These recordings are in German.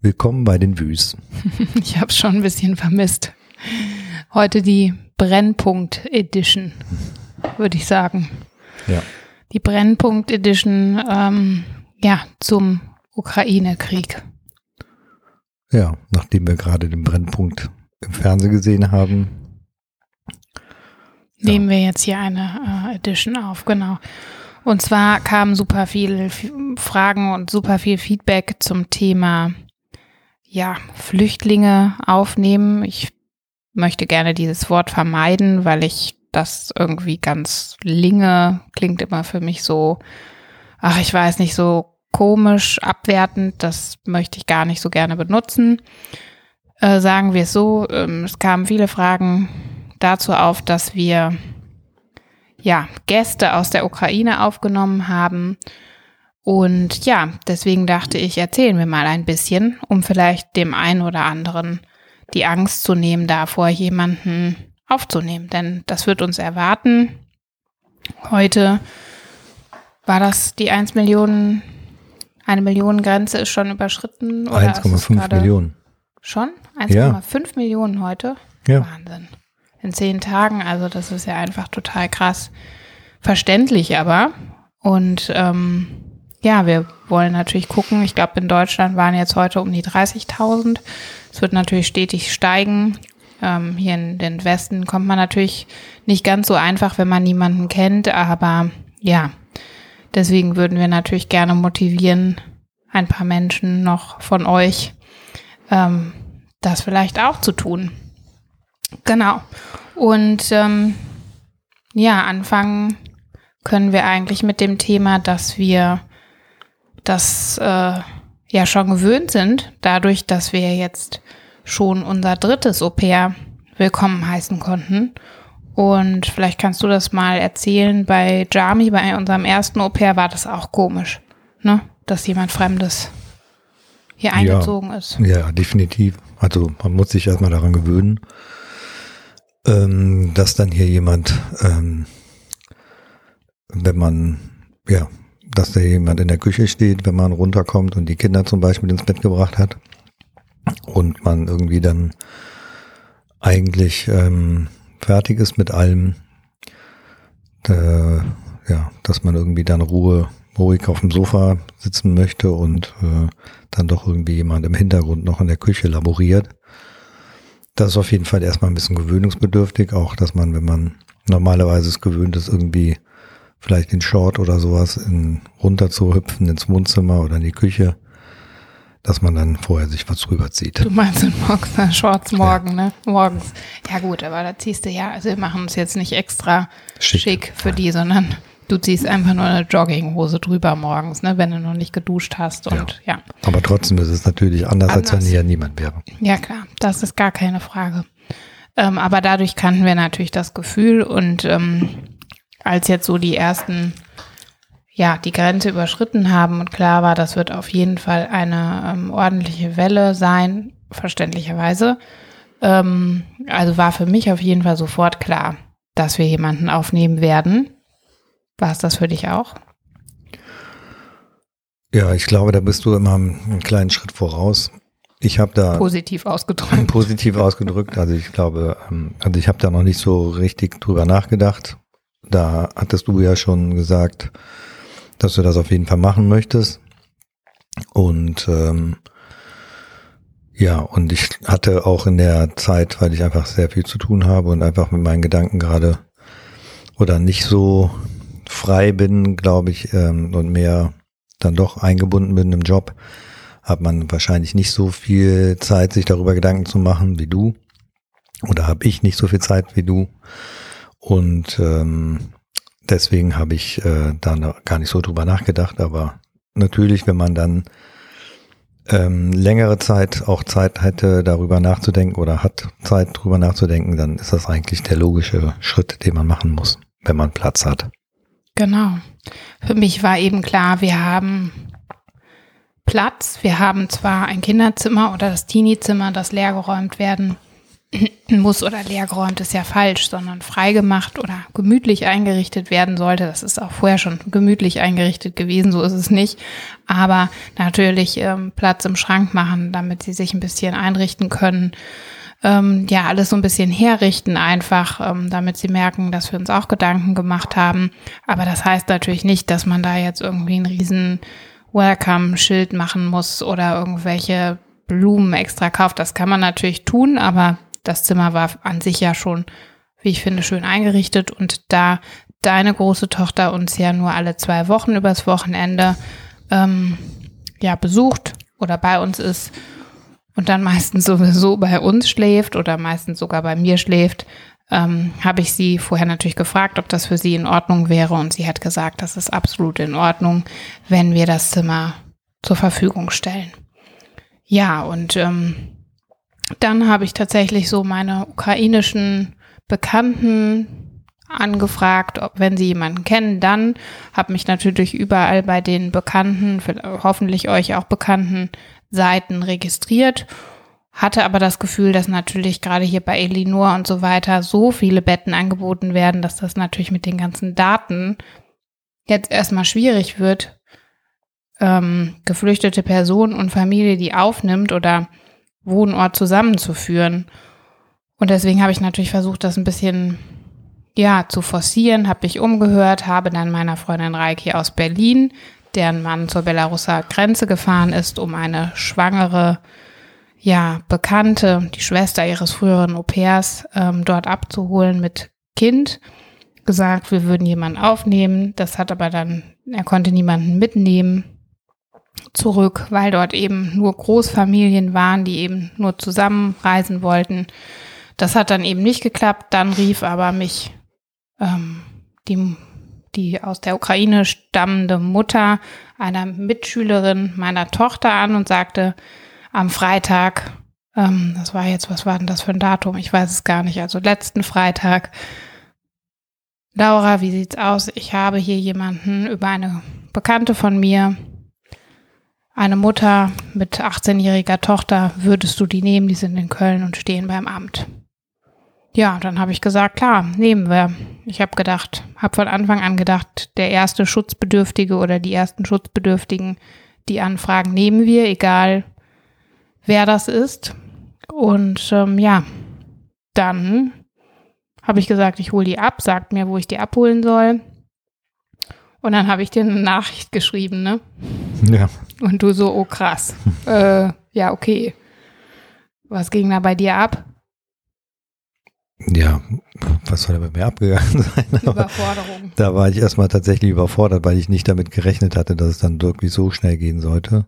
Willkommen bei den Wüs. Ich habe schon ein bisschen vermisst. Heute die Brennpunkt Edition, würde ich sagen. Ja. Die Brennpunkt Edition, ähm, ja, zum Ukraine-Krieg. Ja, nachdem wir gerade den Brennpunkt im Fernsehen gesehen haben. Nehmen wir jetzt hier eine äh, Edition auf, genau. Und zwar kamen super viele Fragen und super viel Feedback zum Thema, ja, Flüchtlinge aufnehmen. Ich möchte gerne dieses Wort vermeiden, weil ich das irgendwie ganz linge klingt immer für mich so, ach, ich weiß nicht, so komisch, abwertend. Das möchte ich gar nicht so gerne benutzen. Äh, sagen wir es so, ähm, es kamen viele Fragen dazu auf, dass wir ja Gäste aus der Ukraine aufgenommen haben. Und ja, deswegen dachte ich, erzählen wir mal ein bisschen, um vielleicht dem einen oder anderen die Angst zu nehmen, davor jemanden aufzunehmen. Denn das wird uns erwarten. Heute war das die 1 Millionen, eine Millionen Grenze ist schon überschritten. 1,5 Millionen. Schon? 1,5 ja. Millionen heute? Ja. Wahnsinn. In zehn Tagen, also das ist ja einfach total krass. Verständlich aber. Und ähm, ja, wir wollen natürlich gucken. Ich glaube, in Deutschland waren jetzt heute um die 30.000. Es wird natürlich stetig steigen. Ähm, hier in den Westen kommt man natürlich nicht ganz so einfach, wenn man niemanden kennt. Aber ja, deswegen würden wir natürlich gerne motivieren, ein paar Menschen noch von euch ähm, das vielleicht auch zu tun. Genau. Und ähm, ja, anfangen können wir eigentlich mit dem Thema, dass wir das äh, ja schon gewöhnt sind, dadurch, dass wir jetzt schon unser drittes Au-pair willkommen heißen konnten. Und vielleicht kannst du das mal erzählen. Bei Jami, bei unserem ersten Au-pair, war das auch komisch, ne? dass jemand Fremdes hier eingezogen ja, ist. Ja, definitiv. Also man muss sich erstmal daran gewöhnen, ähm, dass dann hier jemand, ähm, wenn man, ja, dass da jemand in der Küche steht, wenn man runterkommt und die Kinder zum Beispiel ins Bett gebracht hat und man irgendwie dann eigentlich ähm, fertig ist mit allem, äh, ja, dass man irgendwie dann Ruhe, ruhig auf dem Sofa sitzen möchte und äh, dann doch irgendwie jemand im Hintergrund noch in der Küche laboriert. Das ist auf jeden Fall erstmal ein bisschen gewöhnungsbedürftig, auch dass man, wenn man normalerweise es gewöhnt ist, irgendwie vielleicht in Short oder sowas in, runter zu hüpfen ins Wohnzimmer oder in die Küche, dass man dann vorher sich was drüber zieht. Du meinst in Boxer Shorts morgen, ja. ne? Morgens. Ja gut, aber da ziehst du ja, also wir machen es jetzt nicht extra schick, schick für die, sondern du ziehst einfach nur eine Jogginghose drüber morgens, ne, wenn du noch nicht geduscht hast und ja. ja. Aber trotzdem ist es natürlich anders, anders, als wenn hier niemand wäre. Ja klar, das ist gar keine Frage. Ähm, aber dadurch kannten wir natürlich das Gefühl und ähm, als jetzt so die ersten, ja, die Grenze überschritten haben und klar war, das wird auf jeden Fall eine ähm, ordentliche Welle sein, verständlicherweise. Ähm, also war für mich auf jeden Fall sofort klar, dass wir jemanden aufnehmen werden. War es das für dich auch? Ja, ich glaube, da bist du immer einen kleinen Schritt voraus. Ich habe da positiv ausgedrückt. Positiv ausgedrückt. Also ich glaube, ähm, also ich habe da noch nicht so richtig drüber nachgedacht. Da hattest du ja schon gesagt, dass du das auf jeden Fall machen möchtest. Und ähm, ja, und ich hatte auch in der Zeit, weil ich einfach sehr viel zu tun habe und einfach mit meinen Gedanken gerade oder nicht so frei bin, glaube ich, ähm, und mehr dann doch eingebunden bin im Job, hat man wahrscheinlich nicht so viel Zeit, sich darüber Gedanken zu machen wie du. Oder habe ich nicht so viel Zeit wie du. Und ähm, deswegen habe ich äh, da gar nicht so drüber nachgedacht. Aber natürlich, wenn man dann ähm, längere Zeit auch Zeit hätte, darüber nachzudenken oder hat Zeit darüber nachzudenken, dann ist das eigentlich der logische Schritt, den man machen muss, wenn man Platz hat. Genau. Für mich war eben klar, wir haben Platz. Wir haben zwar ein Kinderzimmer oder das Teenie-Zimmer, das leergeräumt werden muss oder leergeräumt ist ja falsch, sondern freigemacht oder gemütlich eingerichtet werden sollte. Das ist auch vorher schon gemütlich eingerichtet gewesen, so ist es nicht. Aber natürlich ähm, Platz im Schrank machen, damit sie sich ein bisschen einrichten können. Ähm, ja, alles so ein bisschen herrichten einfach, ähm, damit sie merken, dass wir uns auch Gedanken gemacht haben. Aber das heißt natürlich nicht, dass man da jetzt irgendwie einen riesen Welcome-Schild machen muss oder irgendwelche Blumen extra kauft. Das kann man natürlich tun, aber das Zimmer war an sich ja schon, wie ich finde, schön eingerichtet. Und da deine große Tochter uns ja nur alle zwei Wochen übers Wochenende ähm, ja besucht oder bei uns ist und dann meistens sowieso bei uns schläft oder meistens sogar bei mir schläft, ähm, habe ich sie vorher natürlich gefragt, ob das für sie in Ordnung wäre und sie hat gesagt, das ist absolut in Ordnung, wenn wir das Zimmer zur Verfügung stellen. Ja, und ähm, dann habe ich tatsächlich so meine ukrainischen Bekannten angefragt, ob wenn sie jemanden kennen, dann habe mich natürlich überall bei den bekannten, hoffentlich euch auch bekannten Seiten registriert, hatte aber das Gefühl, dass natürlich gerade hier bei Elinor und so weiter so viele Betten angeboten werden, dass das natürlich mit den ganzen Daten jetzt erstmal schwierig wird, ähm, geflüchtete Person und Familie, die aufnimmt oder Wohnort zusammenzuführen. Und deswegen habe ich natürlich versucht, das ein bisschen ja zu forcieren, habe mich umgehört, habe dann meiner Freundin Reiki aus Berlin, deren Mann zur Belaruser Grenze gefahren ist, um eine schwangere ja Bekannte, die Schwester ihres früheren Au-pairs, ähm, dort abzuholen mit Kind, gesagt, wir würden jemanden aufnehmen. Das hat aber dann, er konnte niemanden mitnehmen zurück, weil dort eben nur Großfamilien waren, die eben nur zusammenreisen wollten. Das hat dann eben nicht geklappt. Dann rief aber mich ähm, die, die aus der Ukraine stammende Mutter einer Mitschülerin meiner Tochter an und sagte am Freitag, ähm, das war jetzt, was war denn das für ein Datum? Ich weiß es gar nicht. Also letzten Freitag. Laura, wie sieht's aus? Ich habe hier jemanden über eine Bekannte von mir, eine Mutter mit 18-jähriger Tochter, würdest du die nehmen? Die sind in Köln und stehen beim Amt. Ja, dann habe ich gesagt, klar, nehmen wir. Ich habe gedacht, habe von Anfang an gedacht, der erste Schutzbedürftige oder die ersten Schutzbedürftigen, die Anfragen nehmen wir, egal wer das ist. Und ähm, ja, dann habe ich gesagt, ich hole die ab, sagt mir, wo ich die abholen soll. Und dann habe ich dir eine Nachricht geschrieben, ne? Ja. Und du so, oh krass. äh, ja, okay. Was ging da bei dir ab? Ja, was soll da bei mir abgegangen sein? Überforderung. Da war ich erstmal tatsächlich überfordert, weil ich nicht damit gerechnet hatte, dass es dann wirklich so schnell gehen sollte.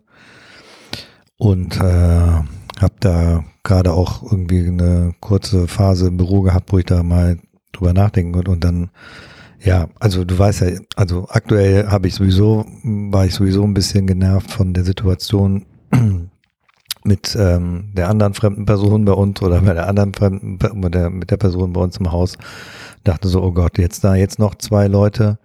Und äh, habe da gerade auch irgendwie eine kurze Phase im Büro gehabt, wo ich da mal drüber nachdenken konnte und dann ja, also du weißt ja, also aktuell habe ich sowieso, war ich sowieso ein bisschen genervt von der Situation mit ähm, der anderen fremden Person bei uns oder bei der anderen fremden, mit der, mit der Person bei uns im Haus. Dachte so, oh Gott, jetzt da jetzt noch zwei Leute.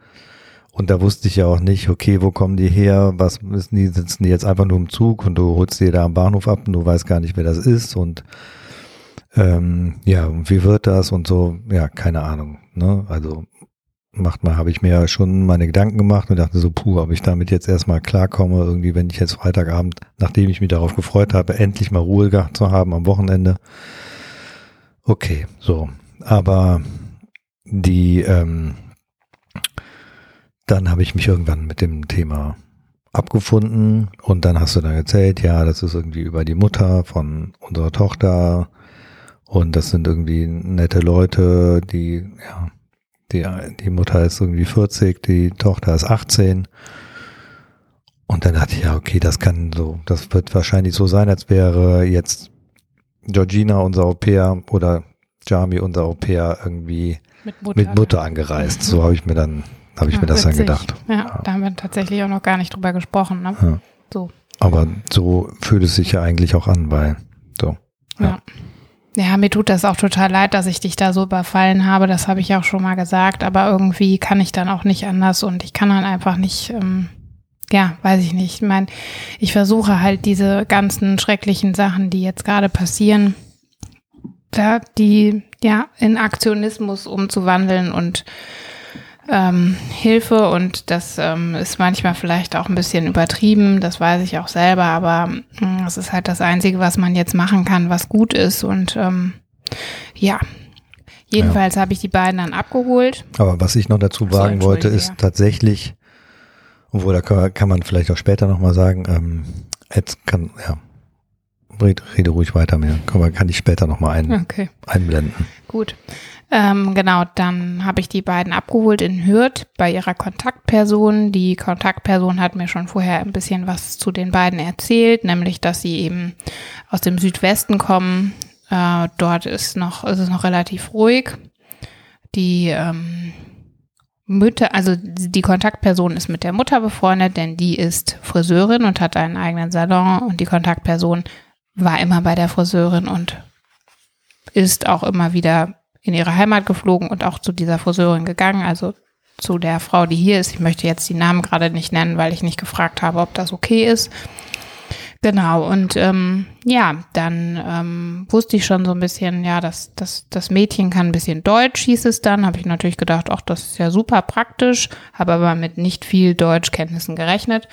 Und da wusste ich ja auch nicht, okay, wo kommen die her? Was müssen die? Sitzen die jetzt einfach nur im Zug und du holst die da am Bahnhof ab und du weißt gar nicht, wer das ist und ähm, ja, und wie wird das und so, ja, keine Ahnung. Ne? Also macht mal, habe ich mir ja schon meine Gedanken gemacht und dachte so, puh, ob ich damit jetzt erstmal klarkomme, irgendwie, wenn ich jetzt Freitagabend, nachdem ich mich darauf gefreut habe, endlich mal Ruhe gehabt zu haben am Wochenende. Okay, so. Aber die, ähm, dann habe ich mich irgendwann mit dem Thema abgefunden und dann hast du dann erzählt, ja, das ist irgendwie über die Mutter von unserer Tochter und das sind irgendwie nette Leute, die, ja, die, die Mutter ist irgendwie 40, die Tochter ist 18. Und dann dachte ich, ja, okay, das kann so, das wird wahrscheinlich so sein, als wäre jetzt Georgina, unser Au-pair, oder Jami, unser Au-pair, irgendwie mit Mutter, mit Mutter angereist. So habe ich mir dann, habe ich ja, mir das witzig. dann gedacht. Ja, ja, da haben wir tatsächlich auch noch gar nicht drüber gesprochen. Ne? Ja. So. Aber so fühlt es sich ja eigentlich auch an, weil so. ja. ja. Ja, mir tut das auch total leid, dass ich dich da so überfallen habe. Das habe ich auch schon mal gesagt. Aber irgendwie kann ich dann auch nicht anders und ich kann dann einfach nicht, ähm, ja, weiß ich nicht. Ich meine, ich versuche halt diese ganzen schrecklichen Sachen, die jetzt gerade passieren, da die ja in Aktionismus umzuwandeln und ähm, Hilfe und das ähm, ist manchmal vielleicht auch ein bisschen übertrieben, das weiß ich auch selber, aber mm, es ist halt das Einzige, was man jetzt machen kann, was gut ist und ähm, ja, jedenfalls ja. habe ich die beiden dann abgeholt. Aber was ich noch dazu sagen so, wollte, ist tatsächlich, obwohl da kann, kann man vielleicht auch später nochmal sagen, ähm, jetzt kann, ja, rede, rede ruhig weiter mehr, kann, kann ich später nochmal ein, okay. einblenden. Gut. Ähm, genau, dann habe ich die beiden abgeholt in Hürth bei ihrer Kontaktperson. Die Kontaktperson hat mir schon vorher ein bisschen was zu den beiden erzählt, nämlich, dass sie eben aus dem Südwesten kommen. Äh, dort ist noch, ist es noch relativ ruhig. Die ähm, Mütter, also die Kontaktperson ist mit der Mutter befreundet, denn die ist Friseurin und hat einen eigenen Salon und die Kontaktperson war immer bei der Friseurin und ist auch immer wieder in ihre Heimat geflogen und auch zu dieser Friseurin gegangen, also zu der Frau, die hier ist. Ich möchte jetzt die Namen gerade nicht nennen, weil ich nicht gefragt habe, ob das okay ist. Genau, und ähm, ja, dann ähm, wusste ich schon so ein bisschen, ja, dass das, das Mädchen kann ein bisschen Deutsch, hieß es dann. Habe ich natürlich gedacht, ach, das ist ja super praktisch, habe aber mit nicht viel Deutschkenntnissen gerechnet.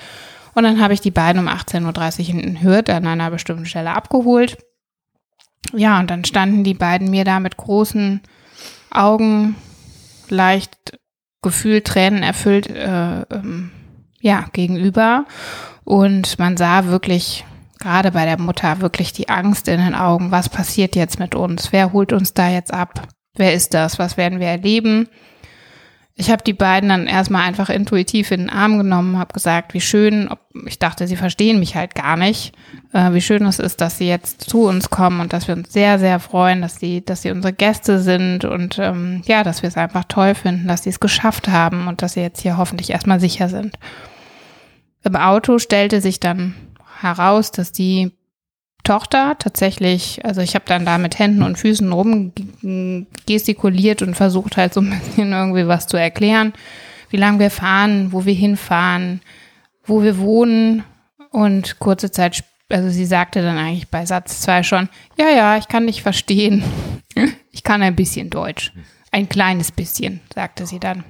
Und dann habe ich die beiden um 18.30 Uhr in Hürth an einer bestimmten Stelle abgeholt ja, und dann standen die beiden mir da mit großen Augen, leicht gefühlt Tränen erfüllt, äh, ähm, ja, gegenüber. Und man sah wirklich, gerade bei der Mutter, wirklich die Angst in den Augen. Was passiert jetzt mit uns? Wer holt uns da jetzt ab? Wer ist das? Was werden wir erleben? Ich habe die beiden dann erstmal einfach intuitiv in den Arm genommen, habe gesagt, wie schön, ich dachte, sie verstehen mich halt gar nicht, äh, wie schön es ist, dass sie jetzt zu uns kommen und dass wir uns sehr, sehr freuen, dass sie, dass sie unsere Gäste sind und ähm, ja, dass wir es einfach toll finden, dass sie es geschafft haben und dass sie jetzt hier hoffentlich erstmal sicher sind. Im Auto stellte sich dann heraus, dass die Tochter tatsächlich, also ich habe dann da mit Händen und Füßen rumgestikuliert und versucht halt so ein bisschen irgendwie was zu erklären, wie lange wir fahren, wo wir hinfahren, wo wir wohnen und kurze Zeit, also sie sagte dann eigentlich bei Satz zwei schon, ja, ja, ich kann dich verstehen. Ich kann ein bisschen Deutsch. Ein kleines bisschen, sagte sie dann.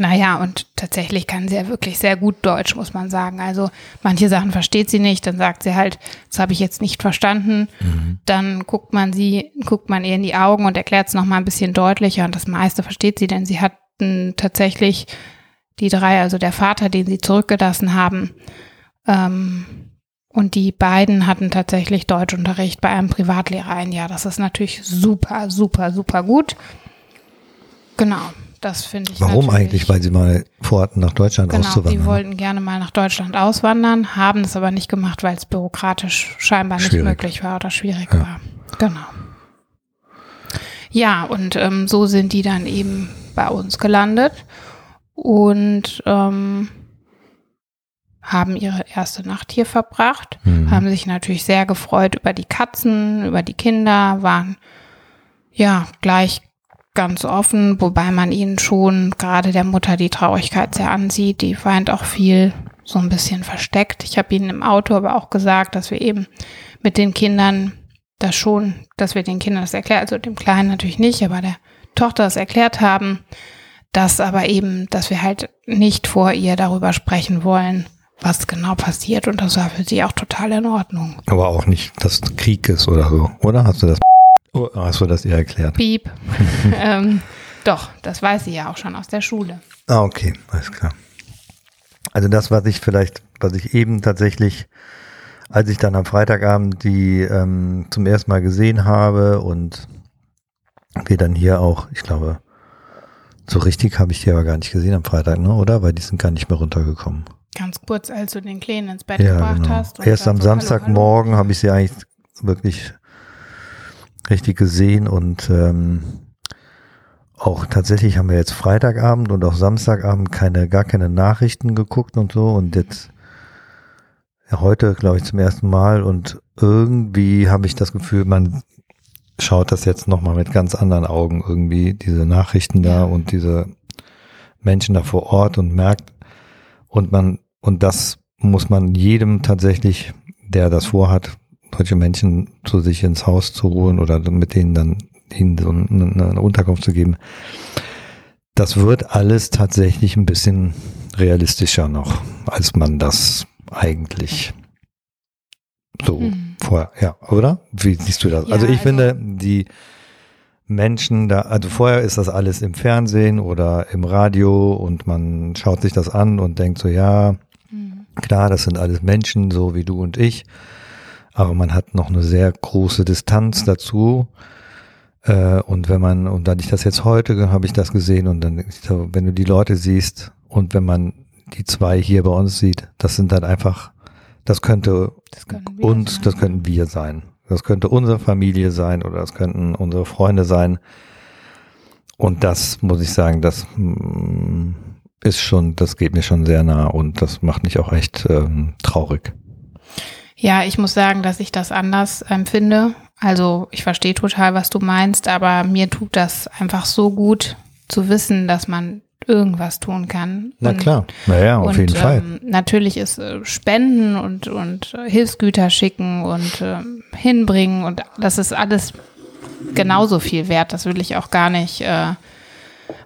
Naja, und tatsächlich kann sie ja wirklich sehr gut Deutsch, muss man sagen. Also manche Sachen versteht sie nicht, dann sagt sie halt, das habe ich jetzt nicht verstanden. Mhm. Dann guckt man sie, guckt man ihr in die Augen und erklärt es nochmal ein bisschen deutlicher und das meiste versteht sie, denn sie hatten tatsächlich die drei, also der Vater, den sie zurückgelassen haben, ähm, und die beiden hatten tatsächlich Deutschunterricht bei einem Privatlehrer ein Jahr. Das ist natürlich super, super, super gut. Genau. Das finde ich. Warum eigentlich? Weil sie mal vorhatten, nach Deutschland genau, auszuwandern. Die wollten gerne mal nach Deutschland auswandern, haben es aber nicht gemacht, weil es bürokratisch scheinbar schwierig. nicht möglich war oder schwierig ja. war. Genau. Ja, und ähm, so sind die dann eben bei uns gelandet und ähm, haben ihre erste Nacht hier verbracht, mhm. haben sich natürlich sehr gefreut über die Katzen, über die Kinder, waren ja gleich ganz offen, wobei man ihnen schon gerade der Mutter die Traurigkeit sehr ansieht. Die weint auch viel, so ein bisschen versteckt. Ich habe ihnen im Auto aber auch gesagt, dass wir eben mit den Kindern das schon, dass wir den Kindern das erklären, also dem Kleinen natürlich nicht, aber der Tochter das erklärt haben, dass aber eben, dass wir halt nicht vor ihr darüber sprechen wollen, was genau passiert und das war für sie auch total in Ordnung. Aber auch nicht, dass Krieg ist oder so, oder? Hast du das Oh, hast du das ihr erklärt? Piep. ähm, doch, das weiß sie ja auch schon aus der Schule. Ah, okay, alles klar. Also das, was ich vielleicht, was ich eben tatsächlich, als ich dann am Freitagabend die ähm, zum ersten Mal gesehen habe und wir dann hier auch, ich glaube, so richtig habe ich die aber gar nicht gesehen am Freitag, ne? oder? Weil die sind gar nicht mehr runtergekommen. Ganz kurz, als du den Kleinen ins Bett ja, gebracht genau. hast. Erst am Samstagmorgen habe ich sie eigentlich wirklich richtig gesehen und ähm, auch tatsächlich haben wir jetzt Freitagabend und auch Samstagabend keine, gar keine Nachrichten geguckt und so und jetzt ja, heute, glaube ich, zum ersten Mal und irgendwie habe ich das Gefühl, man schaut das jetzt nochmal mit ganz anderen Augen irgendwie, diese Nachrichten da und diese Menschen da vor Ort und merkt und man, und das muss man jedem tatsächlich, der das vorhat, solche Menschen zu sich ins Haus zu holen oder mit denen dann ihnen so eine, Unterkunft zu geben. Das wird alles tatsächlich ein bisschen realistischer noch, als man das eigentlich so hm. vorher, ja, oder? Wie siehst du das? Ja, also ich also finde, die Menschen da, also vorher ist das alles im Fernsehen oder im Radio und man schaut sich das an und denkt so, ja, hm. klar, das sind alles Menschen, so wie du und ich, aber man hat noch eine sehr große Distanz dazu. Äh, und wenn man, und dann ich das jetzt heute, habe ich das gesehen und dann, wenn du die Leute siehst und wenn man die zwei hier bei uns sieht, das sind dann einfach, das könnte das uns, sein. das könnten wir sein. Das könnte unsere Familie sein oder das könnten unsere Freunde sein. Und das muss ich sagen, das mm, ist schon, das geht mir schon sehr nah und das macht mich auch echt ähm, traurig. Ja, ich muss sagen, dass ich das anders empfinde. Also ich verstehe total, was du meinst, aber mir tut das einfach so gut zu wissen, dass man irgendwas tun kann. Na klar, naja, auf und, jeden ähm, Fall. Natürlich ist äh, Spenden und, und Hilfsgüter schicken und äh, hinbringen und das ist alles genauso viel wert. Das will ich auch gar nicht äh,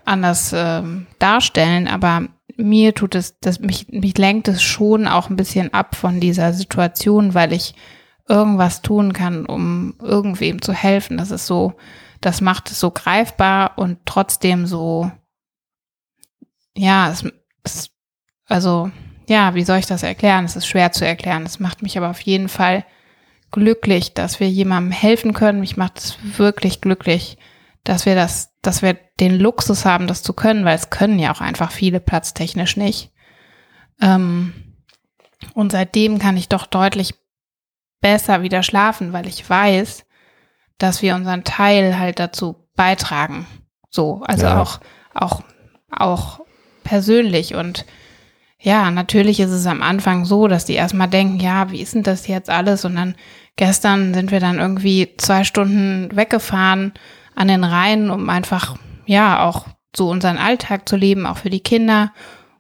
anders äh, darstellen, aber mir tut es, das, mich, mich lenkt es schon auch ein bisschen ab von dieser Situation, weil ich irgendwas tun kann, um irgendwem zu helfen. Das ist so, das macht es so greifbar und trotzdem so, ja, es, es, also, ja, wie soll ich das erklären? Es ist schwer zu erklären. Es macht mich aber auf jeden Fall glücklich, dass wir jemandem helfen können. Mich macht es wirklich glücklich, dass wir das, dass wir den Luxus haben, das zu können, weil es können ja auch einfach viele platztechnisch nicht. Ähm, und seitdem kann ich doch deutlich besser wieder schlafen, weil ich weiß, dass wir unseren Teil halt dazu beitragen. So, also ja. auch, auch, auch persönlich und ja, natürlich ist es am Anfang so, dass die erstmal denken, ja, wie ist denn das jetzt alles? Und dann gestern sind wir dann irgendwie zwei Stunden weggefahren an den Rhein, um einfach, ja, auch so unseren Alltag zu leben, auch für die Kinder.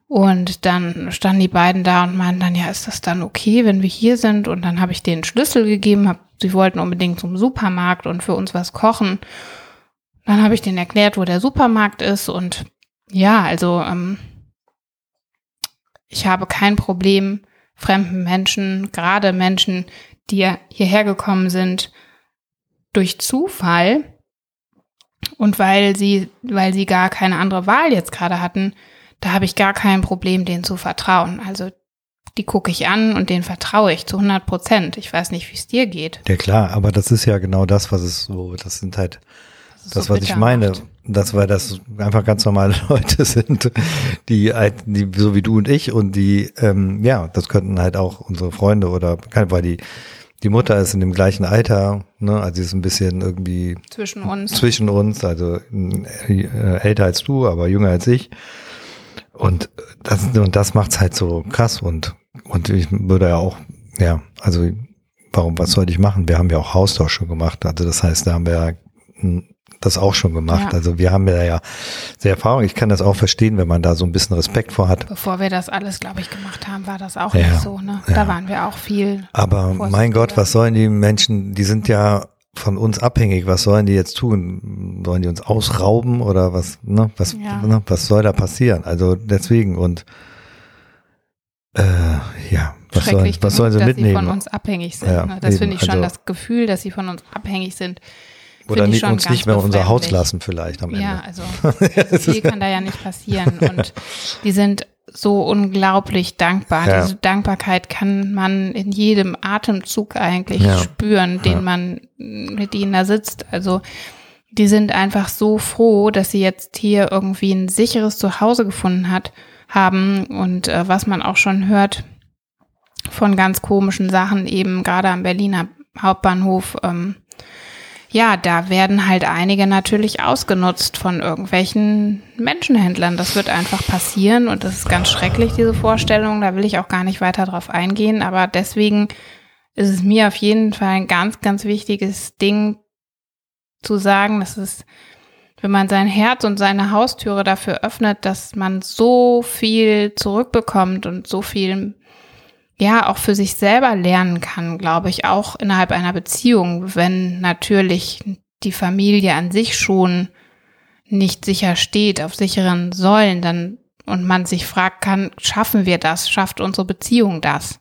Und dann standen die beiden da und meinten dann, ja, ist das dann okay, wenn wir hier sind? Und dann habe ich denen Schlüssel gegeben, hab, sie wollten unbedingt zum Supermarkt und für uns was kochen. Dann habe ich denen erklärt, wo der Supermarkt ist. Und ja, also ähm, ich habe kein Problem, fremden Menschen, gerade Menschen, die hierher gekommen sind, durch Zufall und weil sie, weil sie gar keine andere Wahl jetzt gerade hatten, da habe ich gar kein Problem, denen zu vertrauen. Also die gucke ich an und denen vertraue ich zu 100 Prozent. Ich weiß nicht, wie es dir geht. Ja klar, aber das ist ja genau das, was es so, das sind halt das, das so was ich meine, macht. dass weil das einfach ganz normale Leute sind, die halt, die so wie du und ich und die, ähm, ja, das könnten halt auch unsere Freunde oder weil die die Mutter ist in dem gleichen Alter, ne, also sie ist ein bisschen irgendwie zwischen uns. Zwischen uns, also äh, älter als du, aber jünger als ich. Und das, und das macht's halt so krass und, und ich würde ja auch, ja, also warum, was sollte ich machen? Wir haben ja auch Haustausch schon gemacht. Also das heißt, da haben wir ja das auch schon gemacht. Ja. Also wir haben ja, ja sehr Erfahrung. Ich kann das auch verstehen, wenn man da so ein bisschen Respekt vor hat. Bevor wir das alles, glaube ich, gemacht haben, war das auch ja, nicht so. Ne? Da waren wir auch viel. Aber mein Gott, was sollen die Menschen, die sind ja von uns abhängig. Was sollen die jetzt tun? Sollen die uns ausrauben oder was, ne? Was, ja. ne? was soll da passieren? Also deswegen und äh, ja, was, sollen, was sollen sie dass mitnehmen? Sie von uns abhängig sind. Ja, ne? Das finde ich schon also, das Gefühl, dass sie von uns abhängig sind. Oder nicht, uns nicht mehr unser Haus lassen vielleicht am Ende. Ja, also viel kann da ja nicht passieren. Und die sind so unglaublich dankbar. Ja. Diese Dankbarkeit kann man in jedem Atemzug eigentlich ja. spüren, den ja. man mit ihnen da sitzt. Also die sind einfach so froh, dass sie jetzt hier irgendwie ein sicheres Zuhause gefunden hat, haben und äh, was man auch schon hört von ganz komischen Sachen, eben gerade am Berliner Hauptbahnhof, ähm, ja, da werden halt einige natürlich ausgenutzt von irgendwelchen Menschenhändlern. Das wird einfach passieren und das ist ganz schrecklich, diese Vorstellung. Da will ich auch gar nicht weiter drauf eingehen. Aber deswegen ist es mir auf jeden Fall ein ganz, ganz wichtiges Ding zu sagen, dass es, wenn man sein Herz und seine Haustüre dafür öffnet, dass man so viel zurückbekommt und so viel ja auch für sich selber lernen kann, glaube ich, auch innerhalb einer Beziehung, wenn natürlich die Familie an sich schon nicht sicher steht, auf sicheren Säulen, dann und man sich fragt, kann, schaffen wir das? Schafft unsere Beziehung das?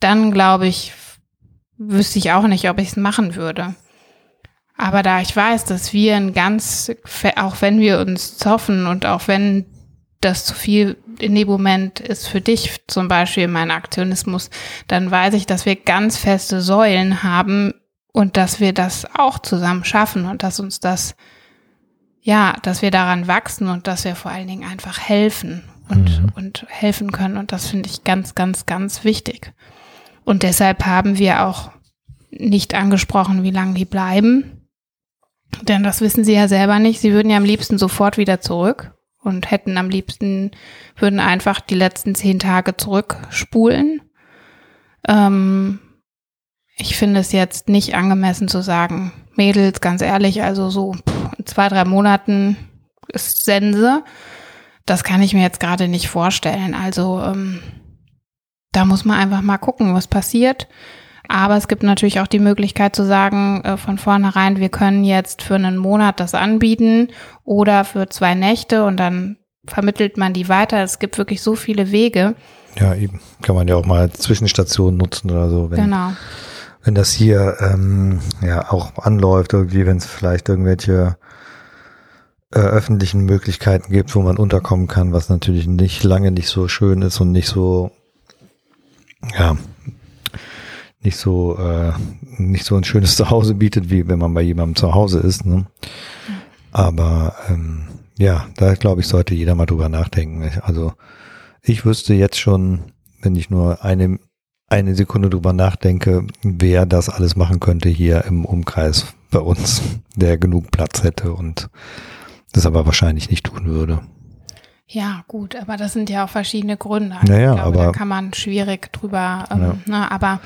Dann glaube ich, wüsste ich auch nicht, ob ich es machen würde. Aber da ich weiß, dass wir ein ganz, auch wenn wir uns zoffen und auch wenn das zu viel in dem Moment ist für dich, zum Beispiel mein Aktionismus, dann weiß ich, dass wir ganz feste Säulen haben und dass wir das auch zusammen schaffen und dass uns das, ja, dass wir daran wachsen und dass wir vor allen Dingen einfach helfen und, mhm. und helfen können. Und das finde ich ganz, ganz, ganz wichtig. Und deshalb haben wir auch nicht angesprochen, wie lange die bleiben. Denn das wissen sie ja selber nicht. Sie würden ja am liebsten sofort wieder zurück und hätten am liebsten, würden einfach die letzten zehn Tage zurückspulen. Ähm, ich finde es jetzt nicht angemessen zu sagen, Mädels, ganz ehrlich, also so in zwei, drei Monaten ist Sense. Das kann ich mir jetzt gerade nicht vorstellen. Also ähm, da muss man einfach mal gucken, was passiert. Aber es gibt natürlich auch die Möglichkeit zu sagen, äh, von vornherein, wir können jetzt für einen Monat das anbieten oder für zwei Nächte und dann vermittelt man die weiter. Es gibt wirklich so viele Wege. Ja, eben. Kann man ja auch mal Zwischenstationen nutzen oder so. Wenn, genau. Wenn das hier ähm, ja auch anläuft, irgendwie, wenn es vielleicht irgendwelche äh, öffentlichen Möglichkeiten gibt, wo man unterkommen kann, was natürlich nicht lange nicht so schön ist und nicht so ja, nicht so äh, nicht so ein schönes Zuhause bietet, wie wenn man bei jemandem zu Hause ist. Ne? Aber ähm, ja, da glaube ich, sollte jeder mal drüber nachdenken. Also ich wüsste jetzt schon, wenn ich nur eine eine Sekunde drüber nachdenke, wer das alles machen könnte hier im Umkreis bei uns, der genug Platz hätte und das aber wahrscheinlich nicht tun würde. Ja, gut, aber das sind ja auch verschiedene Gründe. Also naja, glaube, aber da kann man schwierig drüber, ähm, ja. ne, aber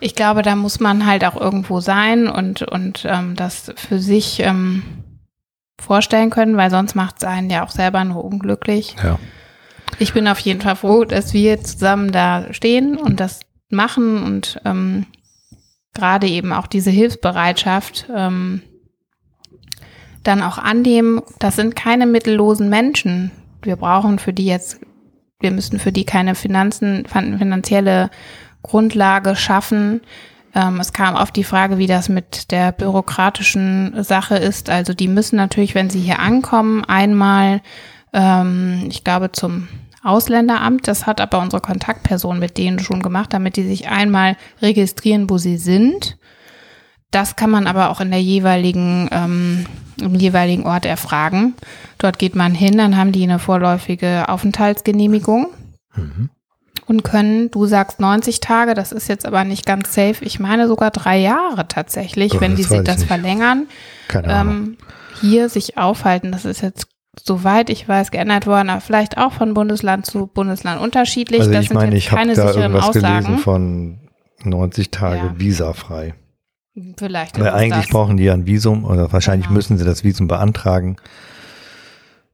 ich glaube, da muss man halt auch irgendwo sein und, und ähm, das für sich ähm, vorstellen können, weil sonst macht es einen ja auch selber nur unglücklich. Ja. Ich bin auf jeden Fall froh, dass wir zusammen da stehen und das machen und ähm, gerade eben auch diese Hilfsbereitschaft ähm, dann auch annehmen, das sind keine mittellosen Menschen. Wir brauchen für die jetzt, wir müssen für die keine Finanzen, finanzielle Grundlage schaffen. Ähm, es kam auf die Frage, wie das mit der bürokratischen Sache ist. Also die müssen natürlich, wenn sie hier ankommen, einmal, ähm, ich glaube, zum Ausländeramt. Das hat aber unsere Kontaktperson mit denen schon gemacht, damit die sich einmal registrieren, wo sie sind. Das kann man aber auch in der jeweiligen, ähm, im jeweiligen Ort erfragen. Dort geht man hin, dann haben die eine vorläufige Aufenthaltsgenehmigung. Mhm und können, du sagst 90 Tage, das ist jetzt aber nicht ganz safe. Ich meine sogar drei Jahre tatsächlich, oh, wenn die sich das nicht. verlängern, ähm, hier sich aufhalten. Das ist jetzt soweit ich weiß, geändert worden, aber vielleicht auch von Bundesland zu Bundesland unterschiedlich. Also das ich meine, ich habe da irgendwas Aussagen. gelesen von 90 Tage ja. visafrei. Vielleicht. Weil eigentlich das. brauchen die ja ein Visum oder wahrscheinlich genau. müssen sie das Visum beantragen.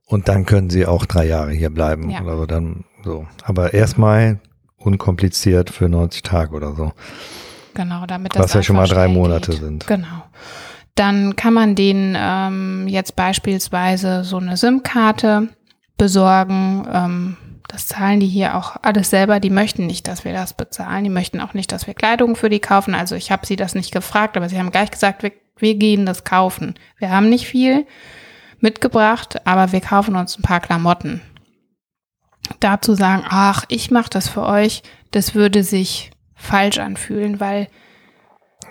Und dann können sie auch drei Jahre hier bleiben ja. oder so. Dann so. Aber erstmal unkompliziert für 90 Tage oder so. Genau, damit das Was ja schon mal drei Monate geht. sind. Genau. Dann kann man denen ähm, jetzt beispielsweise so eine SIM-Karte besorgen. Ähm, das zahlen die hier auch alles selber. Die möchten nicht, dass wir das bezahlen. Die möchten auch nicht, dass wir Kleidung für die kaufen. Also ich habe sie das nicht gefragt, aber sie haben gleich gesagt, wir, wir gehen das kaufen. Wir haben nicht viel mitgebracht, aber wir kaufen uns ein paar Klamotten dazu sagen, ach, ich mache das für euch, das würde sich falsch anfühlen, weil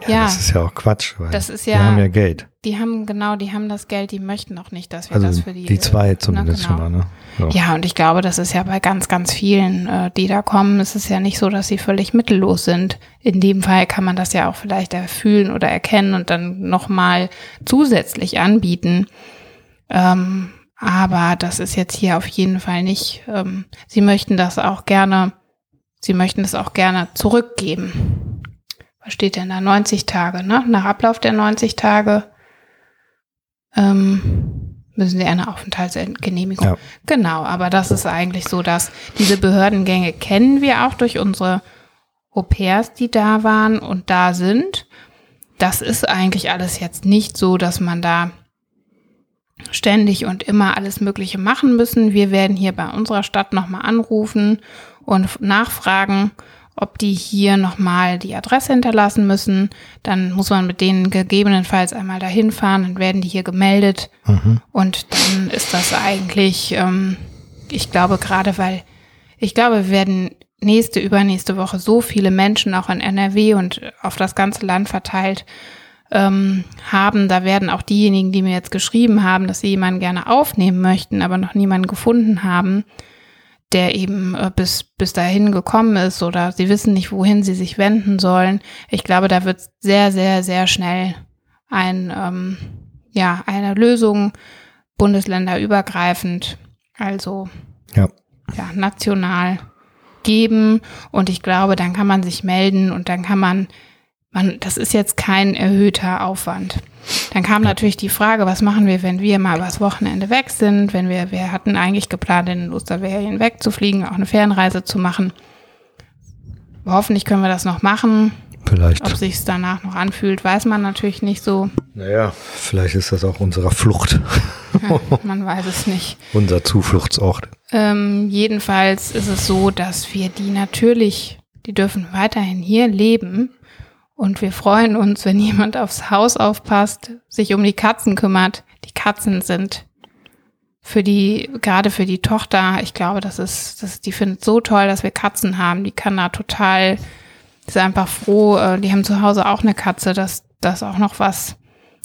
ja, ja, das ist ja auch Quatsch, weil das ist ja, die haben ja Geld. Die haben genau, die haben das Geld, die möchten auch nicht, dass wir also das für die. Die zwei äh, zumindest genau. schon mal, ne? So. Ja, und ich glaube, das ist ja bei ganz, ganz vielen, äh, die da kommen, ist es ja nicht so, dass sie völlig mittellos sind. In dem Fall kann man das ja auch vielleicht erfühlen oder erkennen und dann nochmal zusätzlich anbieten. Ähm, aber das ist jetzt hier auf jeden Fall nicht. Ähm, sie möchten das auch gerne, sie möchten es auch gerne zurückgeben. Was steht denn da? 90 Tage, ne? Nach Ablauf der 90 Tage ähm, müssen sie eine Aufenthaltsgenehmigung. Ja. Genau, aber das ist eigentlich so, dass diese Behördengänge kennen wir auch durch unsere Au-pairs, die da waren und da sind. Das ist eigentlich alles jetzt nicht so, dass man da ständig und immer alles Mögliche machen müssen. Wir werden hier bei unserer Stadt nochmal anrufen und nachfragen, ob die hier nochmal die Adresse hinterlassen müssen. Dann muss man mit denen gegebenenfalls einmal dahin fahren, dann werden die hier gemeldet. Mhm. Und dann ist das eigentlich, ähm, ich glaube gerade, weil ich glaube, wir werden nächste, übernächste Woche so viele Menschen auch in NRW und auf das ganze Land verteilt ähm, haben. Da werden auch diejenigen, die mir jetzt geschrieben haben, dass sie jemanden gerne aufnehmen möchten, aber noch niemanden gefunden haben, der eben äh, bis, bis dahin gekommen ist oder sie wissen nicht, wohin sie sich wenden sollen. Ich glaube, da wird sehr, sehr, sehr schnell ein, ähm, ja, eine Lösung bundesländerübergreifend, also ja. Ja, national geben. Und ich glaube, dann kann man sich melden und dann kann man man, das ist jetzt kein erhöhter Aufwand. Dann kam natürlich die Frage, was machen wir, wenn wir mal übers Wochenende weg sind, wenn wir, wir hatten eigentlich geplant, in den Osterferien wegzufliegen, auch eine Fernreise zu machen. Hoffentlich können wir das noch machen. Vielleicht. Ob sich es danach noch anfühlt, weiß man natürlich nicht so. Naja, vielleicht ist das auch unsere Flucht. Ja, man weiß es nicht. Unser Zufluchtsort. Ähm, jedenfalls ist es so, dass wir die natürlich, die dürfen weiterhin hier leben und wir freuen uns, wenn jemand aufs Haus aufpasst, sich um die Katzen kümmert. Die Katzen sind für die, gerade für die Tochter, ich glaube, das ist, das, die findet so toll, dass wir Katzen haben. Die kann da total, ist einfach froh. Äh, die haben zu Hause auch eine Katze, dass das auch noch was,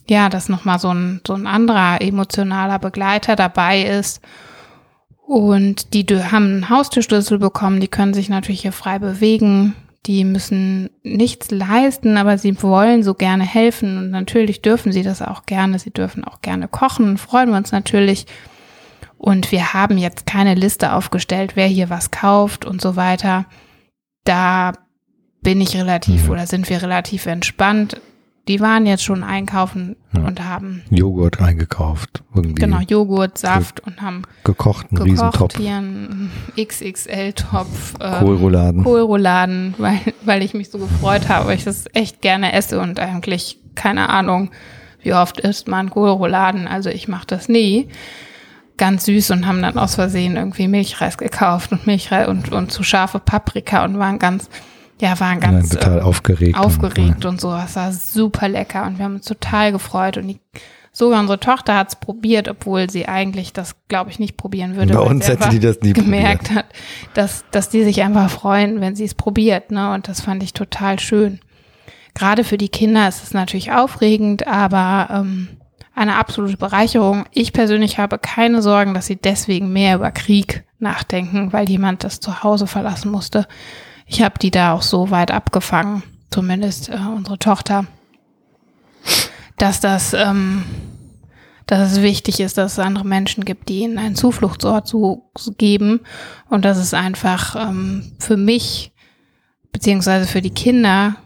ja, dass noch mal so ein, so ein anderer emotionaler Begleiter dabei ist. Und die haben einen Haustürschlüssel bekommen, die können sich natürlich hier frei bewegen die müssen nichts leisten, aber sie wollen so gerne helfen und natürlich dürfen sie das auch gerne. Sie dürfen auch gerne kochen, freuen wir uns natürlich. Und wir haben jetzt keine Liste aufgestellt, wer hier was kauft und so weiter. Da bin ich relativ mhm. oder sind wir relativ entspannt die waren jetzt schon einkaufen ja. und haben Joghurt eingekauft. Irgendwie genau, Joghurt, Saft und haben gekocht, einen Riesentopf. Hier einen XXL-Topf. Ähm, Kohlrouladen. Kohlrouladen, weil, weil ich mich so gefreut habe, weil ich das echt gerne esse und eigentlich keine Ahnung, wie oft isst man Kohlrouladen. Also ich mache das nie. Ganz süß und haben dann aus Versehen irgendwie Milchreis gekauft und Milchreis und, und zu scharfe Paprika und waren ganz ja, waren ganz ja, total aufgeregt. Aufgeregt und, und so. Es war super lecker und wir haben uns total gefreut. Und die, sogar unsere Tochter hat es probiert, obwohl sie eigentlich das, glaube ich, nicht probieren würde. Bei uns hätte die das nie gemerkt probiert. hat, dass, dass die sich einfach freuen, wenn sie es probiert. Ne? Und das fand ich total schön. Gerade für die Kinder ist es natürlich aufregend, aber ähm, eine absolute Bereicherung. Ich persönlich habe keine Sorgen, dass sie deswegen mehr über Krieg nachdenken, weil jemand das zu Hause verlassen musste ich habe die da auch so weit abgefangen, zumindest äh, unsere Tochter, dass das, ähm, dass es wichtig ist, dass es andere Menschen gibt, die ihnen einen Zufluchtsort zu, zu geben und dass es einfach ähm, für mich beziehungsweise für die Kinder,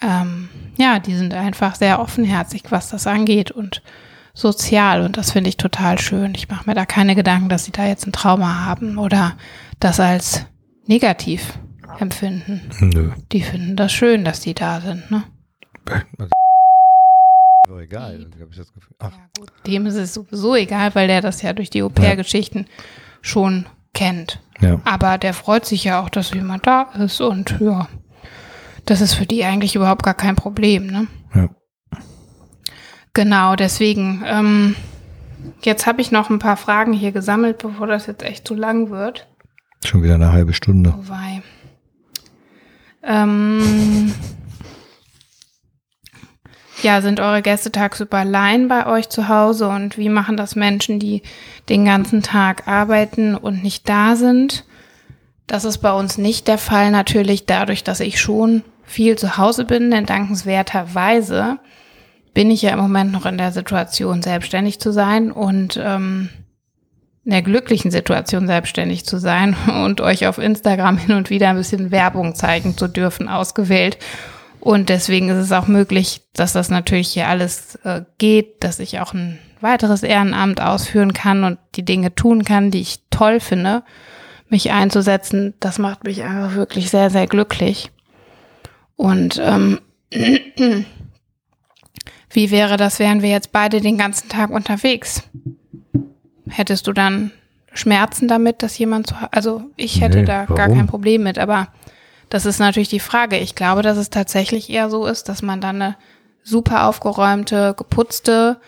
ähm, ja, die sind einfach sehr offenherzig, was das angeht und sozial und das finde ich total schön. Ich mache mir da keine Gedanken, dass sie da jetzt ein Trauma haben oder das als negativ empfinden. Nö. Die finden das schön, dass die da sind, ne? Also, aber egal, habe ich das Gefühl. Ach. Ja, gut. Dem ist es sowieso egal, weil der das ja durch die Au-pair-Geschichten ja. schon kennt. Ja. Aber der freut sich ja auch, dass jemand da ist und ja, das ist für die eigentlich überhaupt gar kein Problem, ne? Ja. Genau, deswegen, ähm, jetzt habe ich noch ein paar Fragen hier gesammelt, bevor das jetzt echt zu lang wird. Schon wieder eine halbe Stunde. Oh wei. Ähm, ja, sind eure Gäste tagsüber allein bei euch zu Hause und wie machen das Menschen, die den ganzen Tag arbeiten und nicht da sind? Das ist bei uns nicht der Fall, natürlich dadurch, dass ich schon viel zu Hause bin, denn dankenswerterweise bin ich ja im Moment noch in der Situation, selbstständig zu sein und ähm, in der glücklichen Situation, selbstständig zu sein und euch auf Instagram hin und wieder ein bisschen Werbung zeigen zu dürfen, ausgewählt. Und deswegen ist es auch möglich, dass das natürlich hier alles äh, geht, dass ich auch ein weiteres Ehrenamt ausführen kann und die Dinge tun kann, die ich toll finde, mich einzusetzen. Das macht mich einfach wirklich sehr, sehr glücklich. Und ähm, wie wäre das, wären wir jetzt beide den ganzen Tag unterwegs? Hättest du dann Schmerzen damit, dass jemand zu, also ich hätte Nee, da gar warum? kein Problem mit, aber das ist natürlich die Frage. Ich glaube, dass es tatsächlich eher so ist, dass man dann eine super aufgeräumte, geputzte